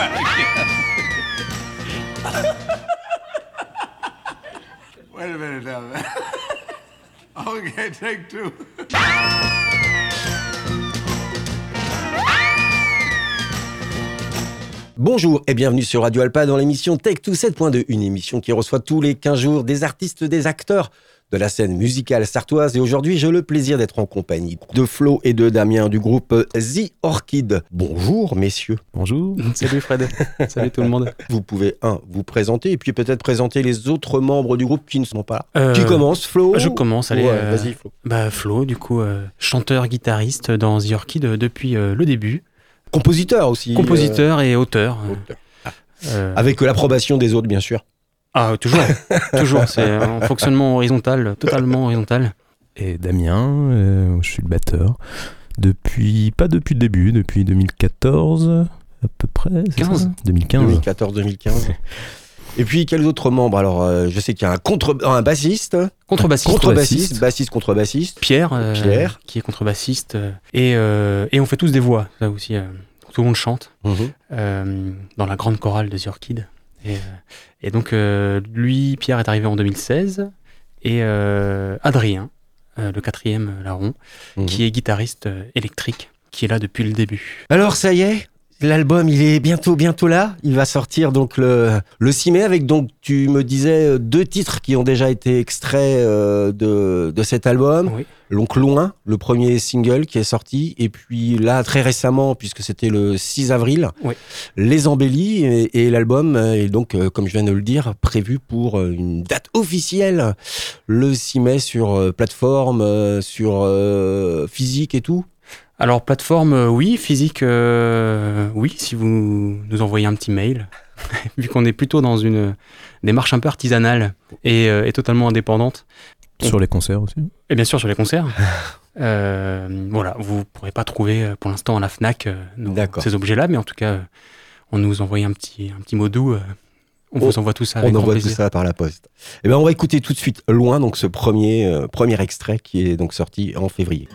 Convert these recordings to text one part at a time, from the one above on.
Wait a minute okay, take two. Bonjour et bienvenue sur Radio Alpa dans l'émission Tech 2 7.2, une émission qui reçoit tous les 15 jours des artistes, des acteurs de la scène musicale sartoise. Et aujourd'hui, j'ai le plaisir d'être en compagnie de Flo et de Damien du groupe The Orchid. Bonjour, messieurs. Bonjour. Salut Fred. Salut tout le monde. Vous pouvez, un, vous présenter et puis peut-être présenter les autres membres du groupe qui ne sont pas là. Euh, Qui commence, Flo Je commence, allez. Ouais, euh, Vas-y, Flo. Bah Flo, du coup, euh, chanteur, guitariste dans The Orchid depuis le début, Compositeur aussi. compositeur et auteur. auteur. Avec l'approbation des autres, bien sûr. Ah toujours, toujours. C'est un fonctionnement horizontal, totalement horizontal. Et Damien, euh, je suis le batteur. Depuis, pas depuis le début, depuis 2014 à peu près. c'est 15. ça 2015. 2014-2015. Et puis, quels autres membres? Alors, euh, je sais qu'il y a un, contre... un bassiste, Contrebassiste. contrebassiste, bassiste, contrebassiste. Pierre, euh, Pierre. qui est contrebassiste. euh, et, euh, et on fait tous des voix, ça aussi. euh, tout le monde chante Mhm. euh, dans la grande chorale de The Orchid. Et, euh, et donc, euh, lui, Pierre est arrivé en 2016. Et euh, Adrien, le quatrième larron, Mhm. qui est guitariste électrique, qui est là depuis le début. Alors, ça y est, l'album, il est bientôt, bientôt là. Il va sortir donc le, le 6 mai avec, donc, tu me disais, euh, deux titres qui ont déjà été extraits euh, de, de cet album. Oui. Donc, Loin, le premier single qui est sorti. Et puis là, très récemment, puisque c'était le 6 avril, Oui. Les Embellis. Et, et l'album est donc, euh, comme je viens de le dire, prévu pour euh, une date officielle le 6 mai sur euh, plateforme, euh, sur euh, physique et tout. Alors, plateforme, euh, oui. Physique, euh, oui, si vous nous envoyez un petit mail. Vu qu'on est plutôt dans une démarche un peu artisanale et, euh, et totalement indépendante. Sur les concerts aussi. Et bien sûr sur les concerts. Euh, voilà, vous ne pourrez pas trouver pour l'instant à la FNAC euh, nos- ces objets-là, mais en tout cas, euh, on nous envoie un petit, un petit mot doux. on On- vous envoie tout ça avec On envoie tout ça par la poste. Et ben on va écouter tout de suite loin donc ce premier premier extrait qui est donc sorti en février.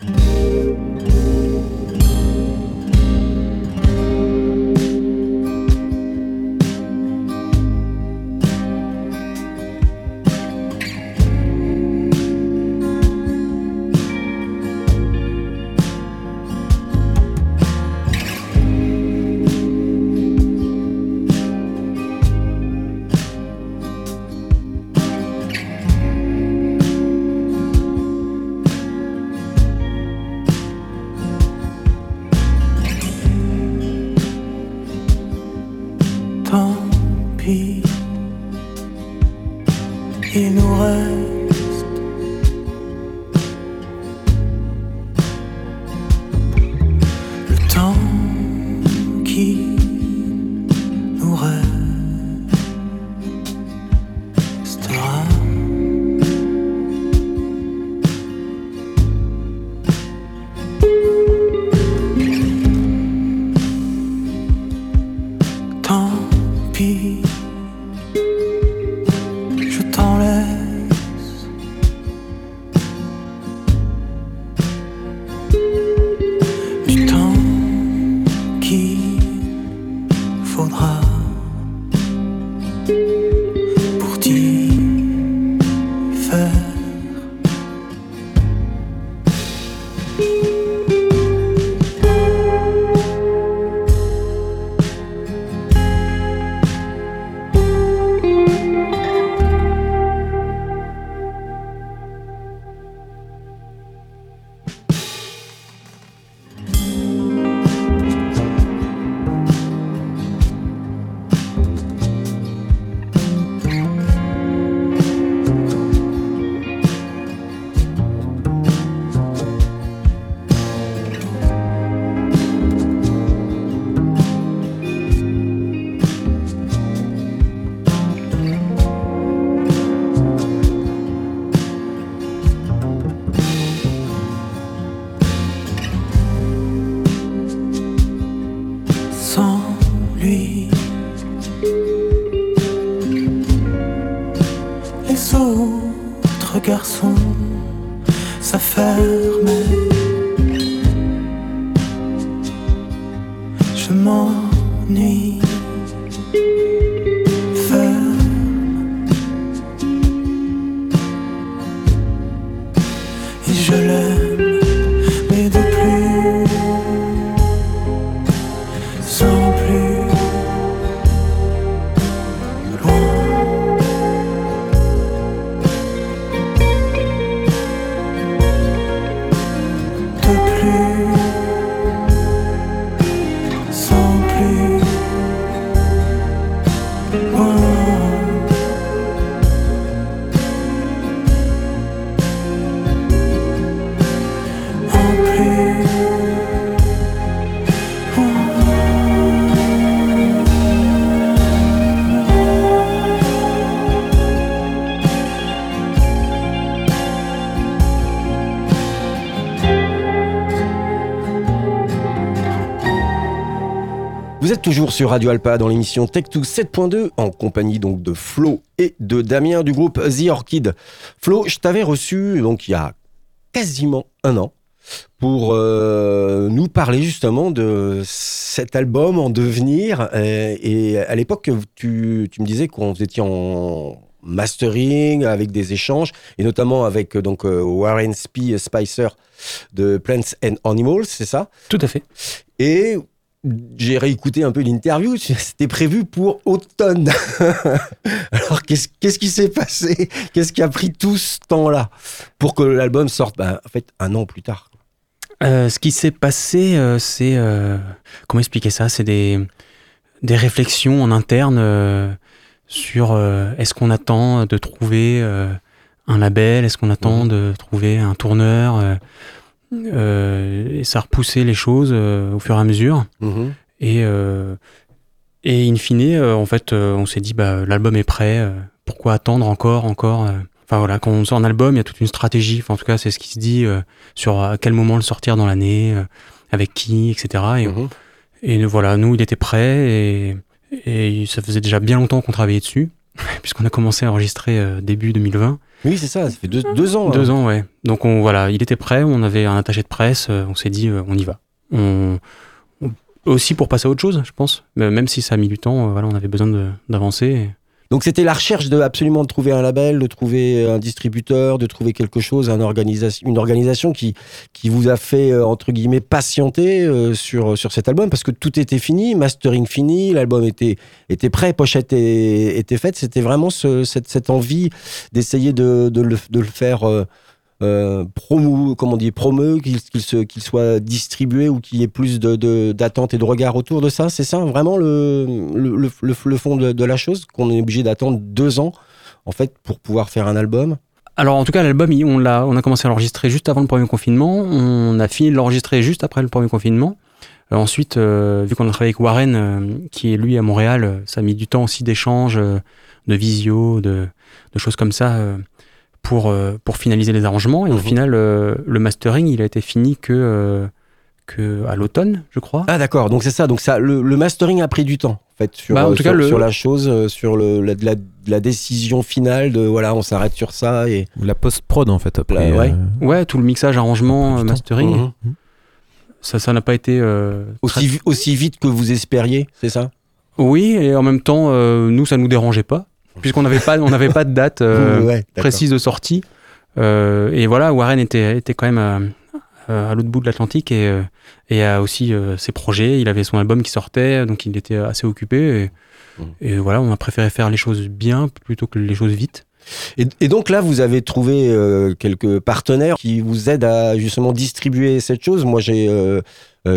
Je m'ennuie toujours sur Radio Alpa dans l'émission Tech2 7.2 en compagnie donc de Flo et de Damien du groupe The Orchid. Flo, je t'avais reçu donc il y a quasiment un an pour euh, nous parler justement de cet album en devenir. Et à l'époque, tu, tu me disais qu'on étiez en mastering avec des échanges et notamment avec euh, donc euh, Warren Spee Spicer de Plants and Animals, c'est ça? Tout à fait. Et j'ai réécouté un peu l'interview, c'était prévu pour automne. Alors qu'est-ce qui s'est passé? Qu'est-ce qui a pris tout ce temps-là pour que l'album sorte? Ben, En fait, un an plus tard. Euh, ce qui s'est passé, euh, c'est. euh, comment expliquer ça? C'est des, des réflexions en interne sur est-ce qu'on attend de trouver un label? Est-ce qu'on attend Mhm. de trouver un tourneur? Et ça a repoussé les choses euh, au fur et à mesure. Et, euh, et in fine, euh, en fait, euh, on s'est dit, bah, l'album est prêt, euh, pourquoi attendre encore, encore euh. Enfin voilà, quand on sort un album, il y a toute une stratégie, enfin, en tout cas, c'est ce qui se dit euh, sur à quel moment le sortir dans l'année, euh, avec qui, etc. Et, Mhm. et voilà, nous, il était prêt et, et ça faisait déjà bien longtemps qu'on travaillait dessus, puisqu'on a commencé à enregistrer euh, début 2020. Oui, c'est ça, ça fait deux, deux ans. Deux hein. ans, ouais. Donc on, voilà, il était prêt, on avait un attaché de presse, euh, on s'est dit, euh, on y va. Aussi pour passer à autre chose, je pense. Même si ça a mis du temps, euh, on avait besoin d'avancer. Donc c'était la recherche de absolument de trouver un label, de trouver un distributeur, de trouver quelque chose, une organisation qui, qui vous a fait, euh, entre guillemets, patienter euh, sur, sur cet album parce que tout était fini, mastering fini, l'album était, était prêt, pochette était, était faite. C'était vraiment ce- cette, cette envie d'essayer de, de, le, de le faire euh, euh, promo, comment on dit, promeux, qu'il soit distribué ou qu'il y ait plus de- de- et de regard autour de ça. C'est ça vraiment le, le, fond de, la chose, qu'on est obligé d'attendre deux ans en fait pour pouvoir faire un album. Alors en tout cas, l'album, on, l'a, on a commencé à l'enregistrer juste avant le premier confinement. On a fini de l'enregistrer juste après le premier confinement. Euh, ensuite, euh, vu qu'on a travaillé avec Warren, euh, qui est lui à Montréal, ça a mis du temps aussi d'échanges, de visio, de, de choses comme ça pour, euh, pour finaliser les arrangements. Et au Mhm. final, euh, le mastering, il a été fini que, euh, que à l'automne, je crois. Ah d'accord, donc c'est ça. Donc ça, le, le mastering a pris du temps en fait sur, Bah, en tout sur, cas, le- sur la chose, sur le, la, la, la décision finale de voilà, on s'arrête sur ça et La post-prod, en fait, après. Ouais. euh, Ouais, tout le mixage, arrangement, mastering, Mhm. ça, ça n'a pas été euh, aussi, aussi vite que vous espériez, c'est ça? Oui, et en même temps, euh, nous, ça nous dérangeait pas, puisqu'on n'avait pas, on n'avait pas de date euh, Ouais, précise de sortie. Euh, et voilà, Warren était, était quand même à, l'autre bout de l'Atlantique et, euh, et a aussi ses projets. Il avait son album qui sortait, donc il était assez occupé. Et, Mhm. et voilà, on a préféré faire les choses bien plutôt que les choses vite. Et, et donc là, vous avez trouvé euh, quelques partenaires qui vous aident à justement distribuer cette chose. Moi, j'ai euh,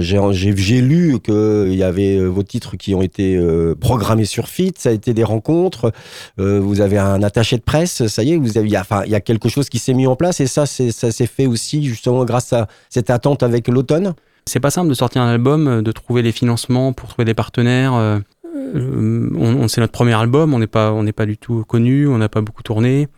j'ai j'ai- lu qu'il y avait euh, vos titres qui ont été euh, programmés sur Fit, ça a été des rencontres. euh, vous avez un attaché de presse, ça y est, il y a, y a quelque chose qui s'est mis en place et ça, ça s'est fait aussi justement grâce à cette attente avec l'automne. C'est pas simple de sortir un album, euh, de trouver les financements pour trouver des partenaires. euh, euh, on, on- c'est notre premier album, on n'est pas, on n'est pas du tout connu, on n'a pas beaucoup tourné,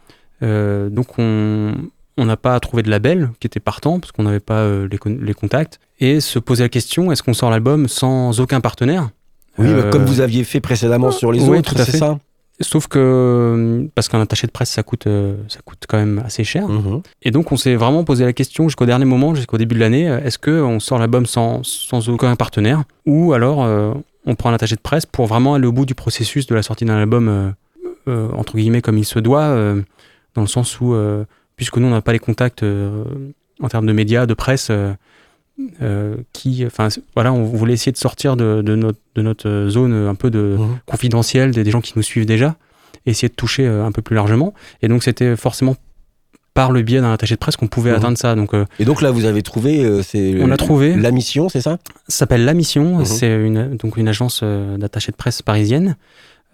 Euh, donc on on n'a pas trouvé de label qui était partant parce qu'on n'avait pas euh, les, con- les contacts et se poser la question est-ce qu'on sort l'album sans aucun partenaire? Oui, bah, Euh, comme vous aviez fait précédemment sur les oui, autres, tout à c'est fait. ça? Sauf que parce qu'un attaché de presse ça coûte euh, ça coûte quand même assez cher. Mhm. Et donc, on s'est vraiment posé la question jusqu'au dernier moment, jusqu'au début de l'année, euh, est-ce qu'on sort l'album sans, sans aucun partenaire? Ou alors, euh, on prend un attaché de presse pour vraiment aller au bout du processus de la sortie d'un album, entre guillemets, comme il se doit, dans le sens où, puisque nous, on n'a pas les contacts en termes de médias, de presse, qui, enfin, voilà, on voulait essayer de sortir de, notre, de notre, zone un peu de mmh. confidentielle des, gens qui nous suivent déjà, et essayer de toucher un peu plus largement. Et donc, c'était forcément par le biais d'un attaché de presse qu'on pouvait mmh. atteindre ça. Donc, et donc là, vous avez trouvé, c'est on a trouvé la mission, c'est ça? Ça s'appelle la mission. Mmh. C'est une donc une agence d'attaché de presse parisienne.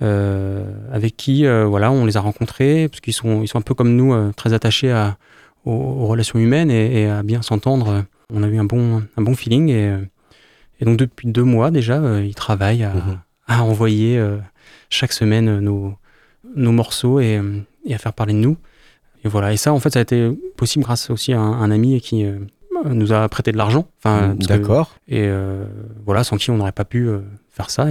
Avec qui voilà on les a rencontrés parce qu'ils sont ils sont un peu comme nous très attachés à, aux, relations humaines et, à bien s'entendre. On a eu un bon, un bon feeling et, et donc depuis deux mois déjà, euh, ils travaillent à, mhm. à envoyer euh, chaque semaine nos, nos morceaux et, et, à faire parler de nous. Et voilà. Et ça, en fait, ça a été possible grâce aussi à un, ami qui euh, nous a prêté de l'argent. Enfin, D'accord. Et voilà, sans qui on n'aurait pas pu faire ça.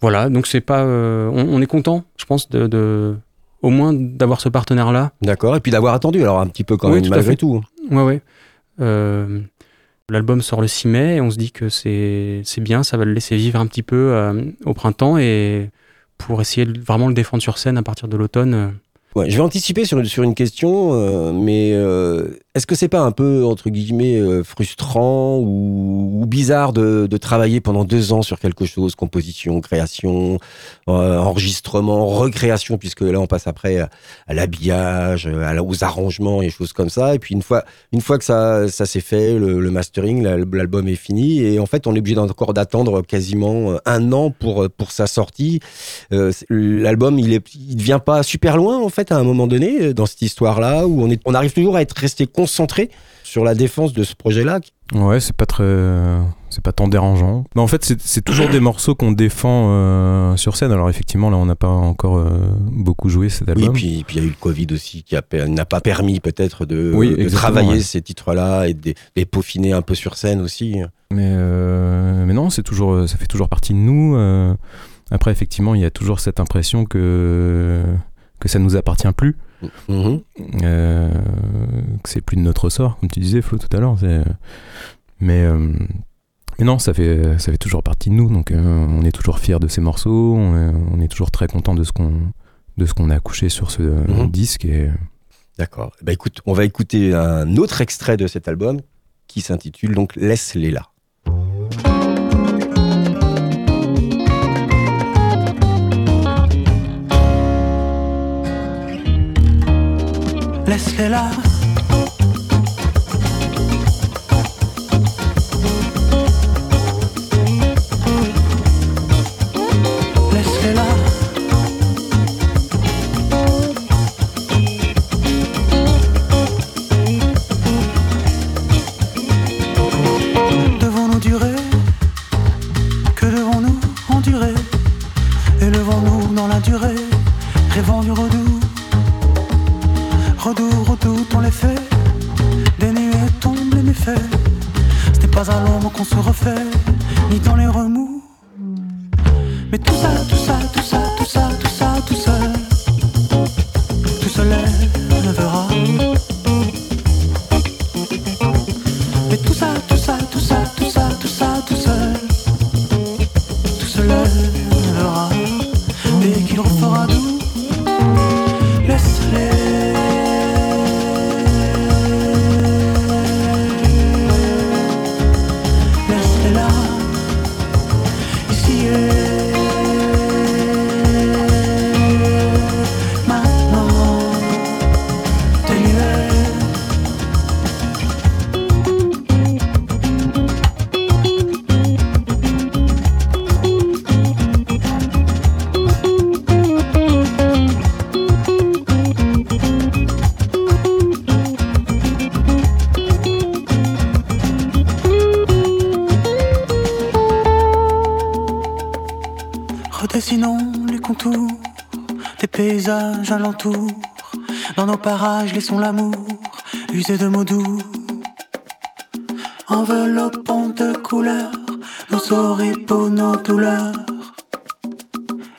Voilà. Donc c'est pas, on, est content, je pense, de, de au moins d'avoir ce partenaire-là. D'accord, et puis d'avoir attendu, alors un petit peu quand même, malgré tout. Ouais, ouais. Euh, l'album sort le 6 mai et on se dit que c'est bien, ça va le laisser vivre un petit peu euh, au printemps et pour essayer de vraiment le défendre sur scène à partir de l'automne. Euh, je vais anticiper sur, sur une question, euh, mais euh, est-ce que c'est pas un peu, entre guillemets, euh, frustrant ou, bizarre de, de, travailler pendant deux ans sur quelque chose, composition, création, enregistrement, recréation, puisque là on passe après à, l'habillage, aux arrangements et choses comme ça, et puis une fois, une fois que ça, ça s'est fait, le, mastering, l'album est fini, et en fait on est obligé encore d'attendre quasiment un an pour, pour sa sortie. L'album, il, est, il pas super loin en fait à un moment donné euh, dans cette histoire-là où on, est, on arrive toujours à être resté concentré sur la défense de ce projet-là Ouais, c'est pas très, c'est pas tant dérangeant. Mais en fait, c'est toujours des morceaux qu'on défend euh, sur scène. Alors effectivement, là, on n'a pas encore euh, beaucoup joué cet album. Oui, puis il y a eu le Covid aussi qui n'a pas permis peut-être de, de travailler ces titres-là et de les peaufiner un peu sur scène aussi. Mais mais non, c'est toujours, ça fait toujours partie de nous. après, effectivement, il y a toujours cette impression que que ça nous appartient plus, mm-hmm. euh, que c'est plus de notre sort, comme tu disais Flo tout à l'heure. Mais, euh, mais non, ça fait, ça fait toujours partie de nous, donc euh, on est toujours fiers de ces morceaux, on est, toujours très content de ce qu'on de ce qu'on a couché sur ce mm-hmm. disque. Et... D'accord. Bah écoute, on va écouter un autre extrait de cet album qui s'intitule donc Laisse-les là. Laisse-les là. Dans nos parages, laissons l'amour user de mots doux. Enveloppant de couleurs nos oripeaux, nos douleurs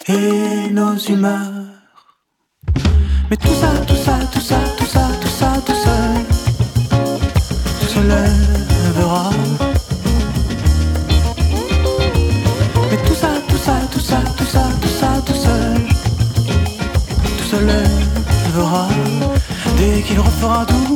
et nos humeurs. Mais tout ça, Fado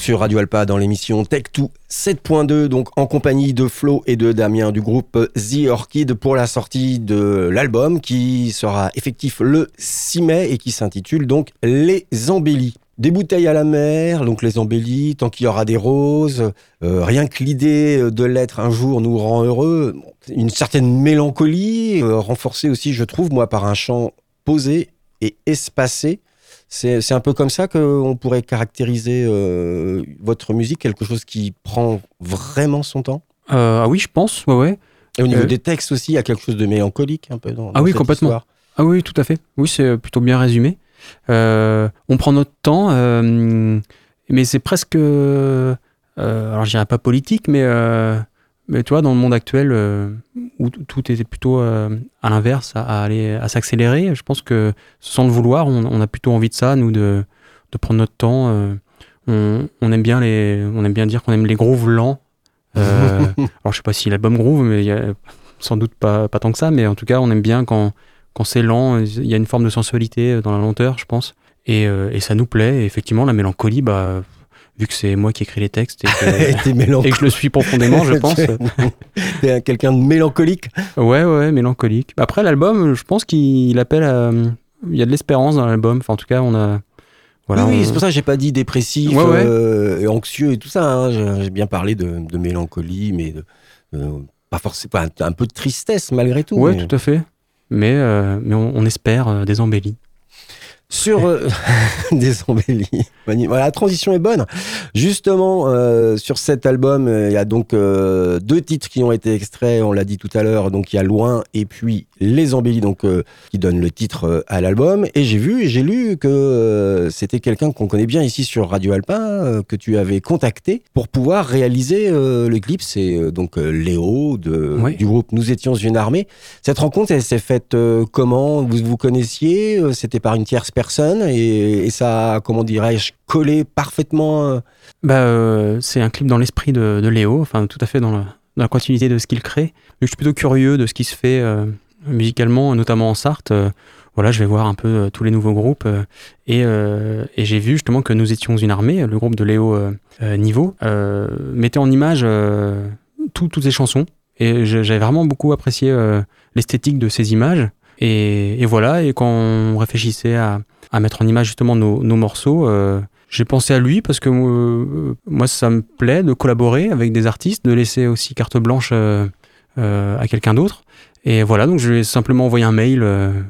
sur Radio Alpa dans l'émission Tech2 7.2, donc en compagnie de Flo et de Damien du groupe The Orchid pour la sortie de l'album qui sera effectif le 6 mai et qui s'intitule donc Les Embellis. Des bouteilles à la mer, donc les embellis, tant qu'il y aura des roses, euh, rien que l'idée de l'être un jour nous rend heureux. Une certaine mélancolie, euh, renforcée aussi, je trouve, moi, par un chant posé et espacé. C'est un peu comme ça qu'on pourrait caractériser euh, votre musique, quelque chose qui prend vraiment son temps? Euh, Ah oui, je pense, ouais, ouais. Et au niveau euh, des textes aussi, il y a quelque chose de mélancolique un peu dans, Ah oui, complètement. Ah oui, tout à fait. Oui, c'est plutôt bien résumé. on prend notre temps, mais c'est presque... alors je dirais pas politique, mais mais tu vois, dans le monde actuel euh, où tout était plutôt euh, à l'inverse, à, aller à s'accélérer, je pense que sans le vouloir, on, a plutôt envie de ça, nous, de, de prendre notre temps. Euh, on, aime bien les, on aime bien dire qu'on aime les grooves lents. alors je sais pas si l'album groove, mais il y a sans doute pas, pas tant que ça, mais en tout cas, on aime bien quand, quand c'est lent. Il y a une forme de sensualité dans la lenteur, je pense, et, et ça nous plaît. Et effectivement, la mélancolie, bah vu que c'est moi qui écris les textes et que, je le suis profondément, je pense. T'es quelqu'un de mélancolique Ouais, ouais, mélancolique. Après, l'album, je pense qu'il appelle à... Il y a de l'espérance dans l'album. Enfin, en tout cas, on a... Voilà, oui, c'est pour ça que j'ai pas dit dépressif, euh, et anxieux et tout ça. Hein. J'ai bien parlé de, mélancolie, mais de, pas forcément un, peu de tristesse malgré tout. Ouais, tout à fait. Mais, euh, mais on espère euh, des embellis sur euh, des embellis. Voilà, la transition est bonne. Justement, euh, sur cet album, euh, il y a donc deux titres qui ont été extraits, on l'a dit tout à l'heure. Donc il y a Loin et puis Les embellis, donc qui donnent le titre à l'album. Et j'ai vu et j'ai lu que c'était quelqu'un qu'on connaît bien ici sur Radio Alpin, que tu avais contacté pour pouvoir réaliser le clip. C'est donc Léo de, du groupe Nous étions une armée. Cette rencontre, elle s'est faite comment? Vous vous connaissiez C'était par une tierce personne et, ça comment dirais-je, collé parfaitement euh. bah, euh, C'est un clip dans l'esprit de, Léo, enfin tout à fait dans la, continuité de ce qu'il crée. je suis plutôt curieux de ce qui se fait euh, musicalement, notamment en Sarthe. voilà, je vais voir un peu tous les nouveaux groupes et, j'ai vu justement que nous étions une armée, le groupe de Léo Niveau, mettait en image toutes ces chansons et j'avais vraiment beaucoup apprécié l'esthétique de ces images. Et, voilà, et quand on réfléchissait à, mettre en image justement nos, morceaux, euh, j'ai pensé à lui parce que euh, moi, ça me plaît de collaborer avec des artistes, de laisser aussi carte blanche euh, à quelqu'un d'autre. Et voilà, donc je lui ai simplement envoyé un mail,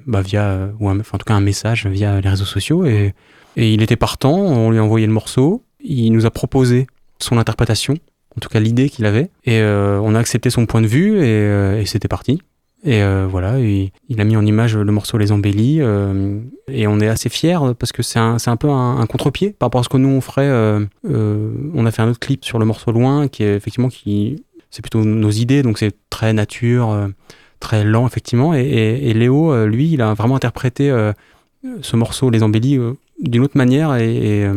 bah, via, ou en tout cas un message via les réseaux sociaux, et, il était partant, on lui a envoyé le morceau, il nous a proposé son interprétation, en tout cas l'idée qu'il avait, et on a accepté son point de vue, et c'était parti. Et euh, voilà, il a mis en image le morceau Les Embellis. Euh, et on est assez fiers parce que c'est un, un, peu un, contre-pied par rapport à ce que nous on ferait. Euh, on a fait un autre clip sur le morceau Loin qui est effectivement qui. C'est plutôt nos idées, donc c'est très nature, très lent effectivement. Et, Léo, lui, il a vraiment interprété ce morceau Les Embellis d'une autre manière et,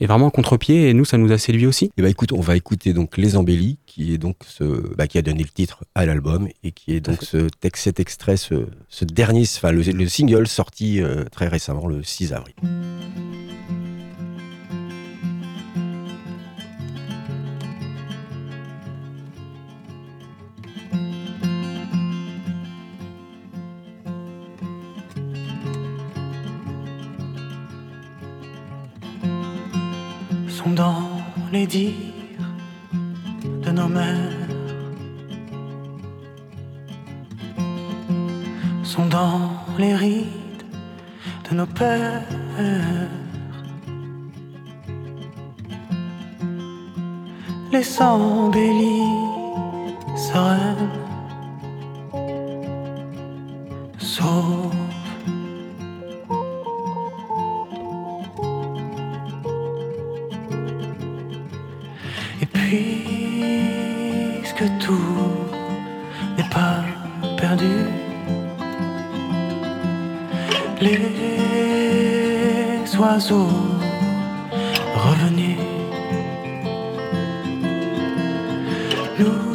et vraiment contre-pied. Et nous, ça nous a séduit aussi. Et eh bah ben, écoute, on va écouter donc Les Embellis qui est donc ce, bah, qui a donné le titre à l'album et qui est donc ce texte, cet extrait, ce, ce dernier, enfin le, le, single sorti euh, très récemment le 6 avril. Sont dans les de nos sont dans les rides de nos pères. Les embellis sereines, revenus nous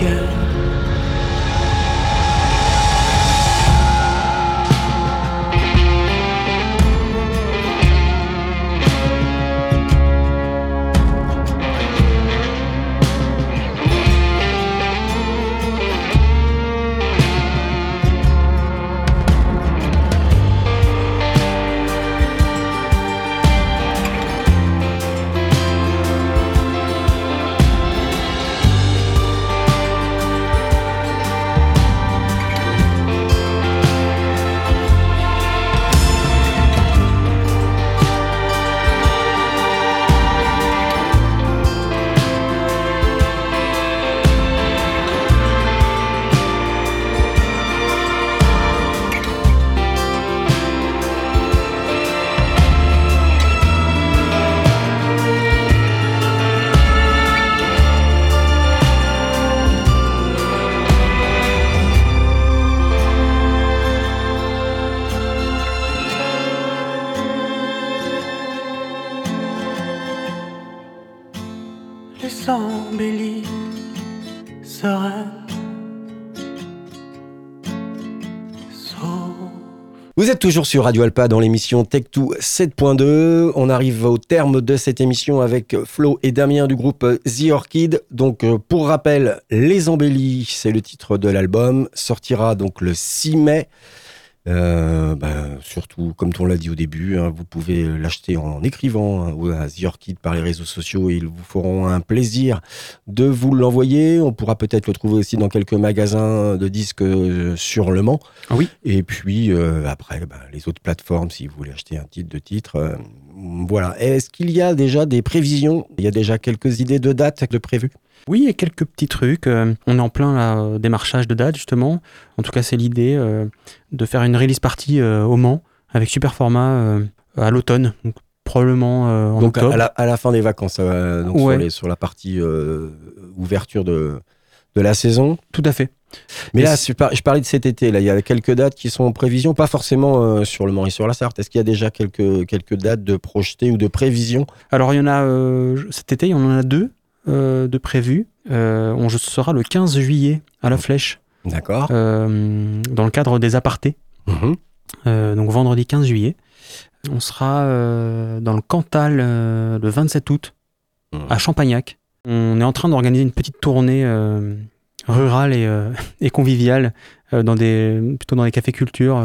votre toujours sur Radio Alpa dans l'émission Tech2 7.2. On arrive au terme de cette émission avec Flo et Damien du groupe The Orchid. Donc, euh, pour rappel, Les Embellis, c'est le titre de l'album, sortira donc le 6 mai. Euh, ben, surtout, comme on l'a dit au début, hein, vous pouvez l'acheter en écrivant hein, ou à The Orchid par les réseaux sociaux et ils vous feront un plaisir de vous l'envoyer. On pourra peut-être le trouver aussi dans quelques magasins de disques euh, sur Le Mans. Ah oui. Et puis euh, après, ben, les autres plateformes, si vous voulez acheter un titre de titre. Voilà. Est-ce qu'il y a déjà des prévisions? Il y a déjà quelques idées de dates de prévues? Oui, et quelques petits trucs. Euh, on est en plein là, euh, démarchage de date, justement. En tout cas, c'est l'idée euh, de faire une release party euh, au Mans avec super format à l'automne. Donc, probablement en Donc à, octobre. à la, à la fin des vacances, donc Ouais. sur, les- sur la partie ouverture de, de la saison? Tout à fait. Mais Et là, je, par- je parlais de cet été. Là, il y a quelques dates qui sont en prévision, pas forcément euh, sur le et sur la Sarthe. Est-ce qu'il y a déjà quelques, quelques dates de projetées ou de prévisions Alors, il y en a euh, cet été, il y en a deux euh, de prévus. Euh, on sera le 15 juillet à la Flèche, D'accord. dans le cadre des apartés. Euh, donc vendredi 15 juillet. On sera dans le Cantal le 27 août Mhm. à Champagnac. On est en train d'organiser une petite tournée euh, rurale et, et conviviale, dans des, plutôt dans les cafés culture,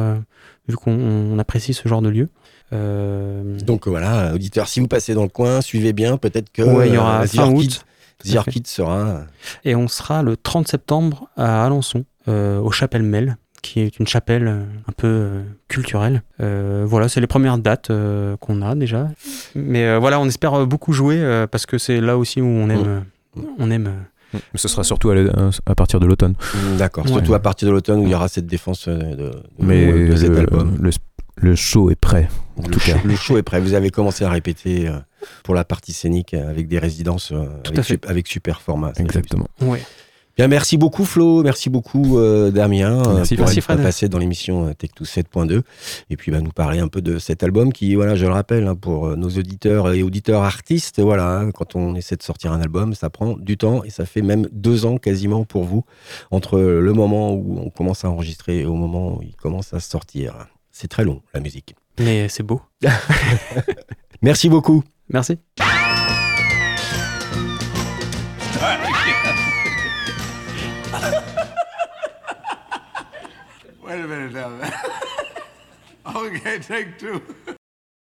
vu qu'on apprécie ce genre de lieu. Donc voilà, auditeurs, si vous passez dans le coin, suivez bien, peut-être que ouais, il y aura fin août. The Orchid sera. Et on sera le 30 septembre à Alençon, au Chapelle Mel qui est une chapelle euh, un peu euh, culturelle. Euh, voilà, c'est les premières dates qu'on a déjà. Mais voilà, on espère beaucoup jouer parce que c'est là aussi où on aime. Mm. On aime ce sera surtout à, partir de l'automne. Mm, d'accord, surtout à partir de l'automne où il y aura cette défense de, Mais cet album. Le, show est prêt, en tout cas. Le show est prêt. Vous avez commencé à répéter pour la partie scénique avec des résidences avec, avec, super format. Exactement. Ouais. Bien, merci beaucoup Flo, merci beaucoup euh, Damien euh, merci, pour merci, être passé dans l'émission euh, Tech 7.2 et puis bah, nous parler un peu de cet album qui, voilà, je le rappelle, hein, pour nos auditeurs et auditeurs artistes, voilà, hein, quand on essaie de sortir un album, ça prend du temps et ça fait même deux ans quasiment pour vous entre le moment où on commence à enregistrer et au moment où il commence à sortir. C'est très long la musique. Mais c'est beau. merci beaucoup. Merci. Minute now. okay, take two.